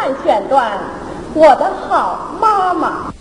看选段，我的好妈妈。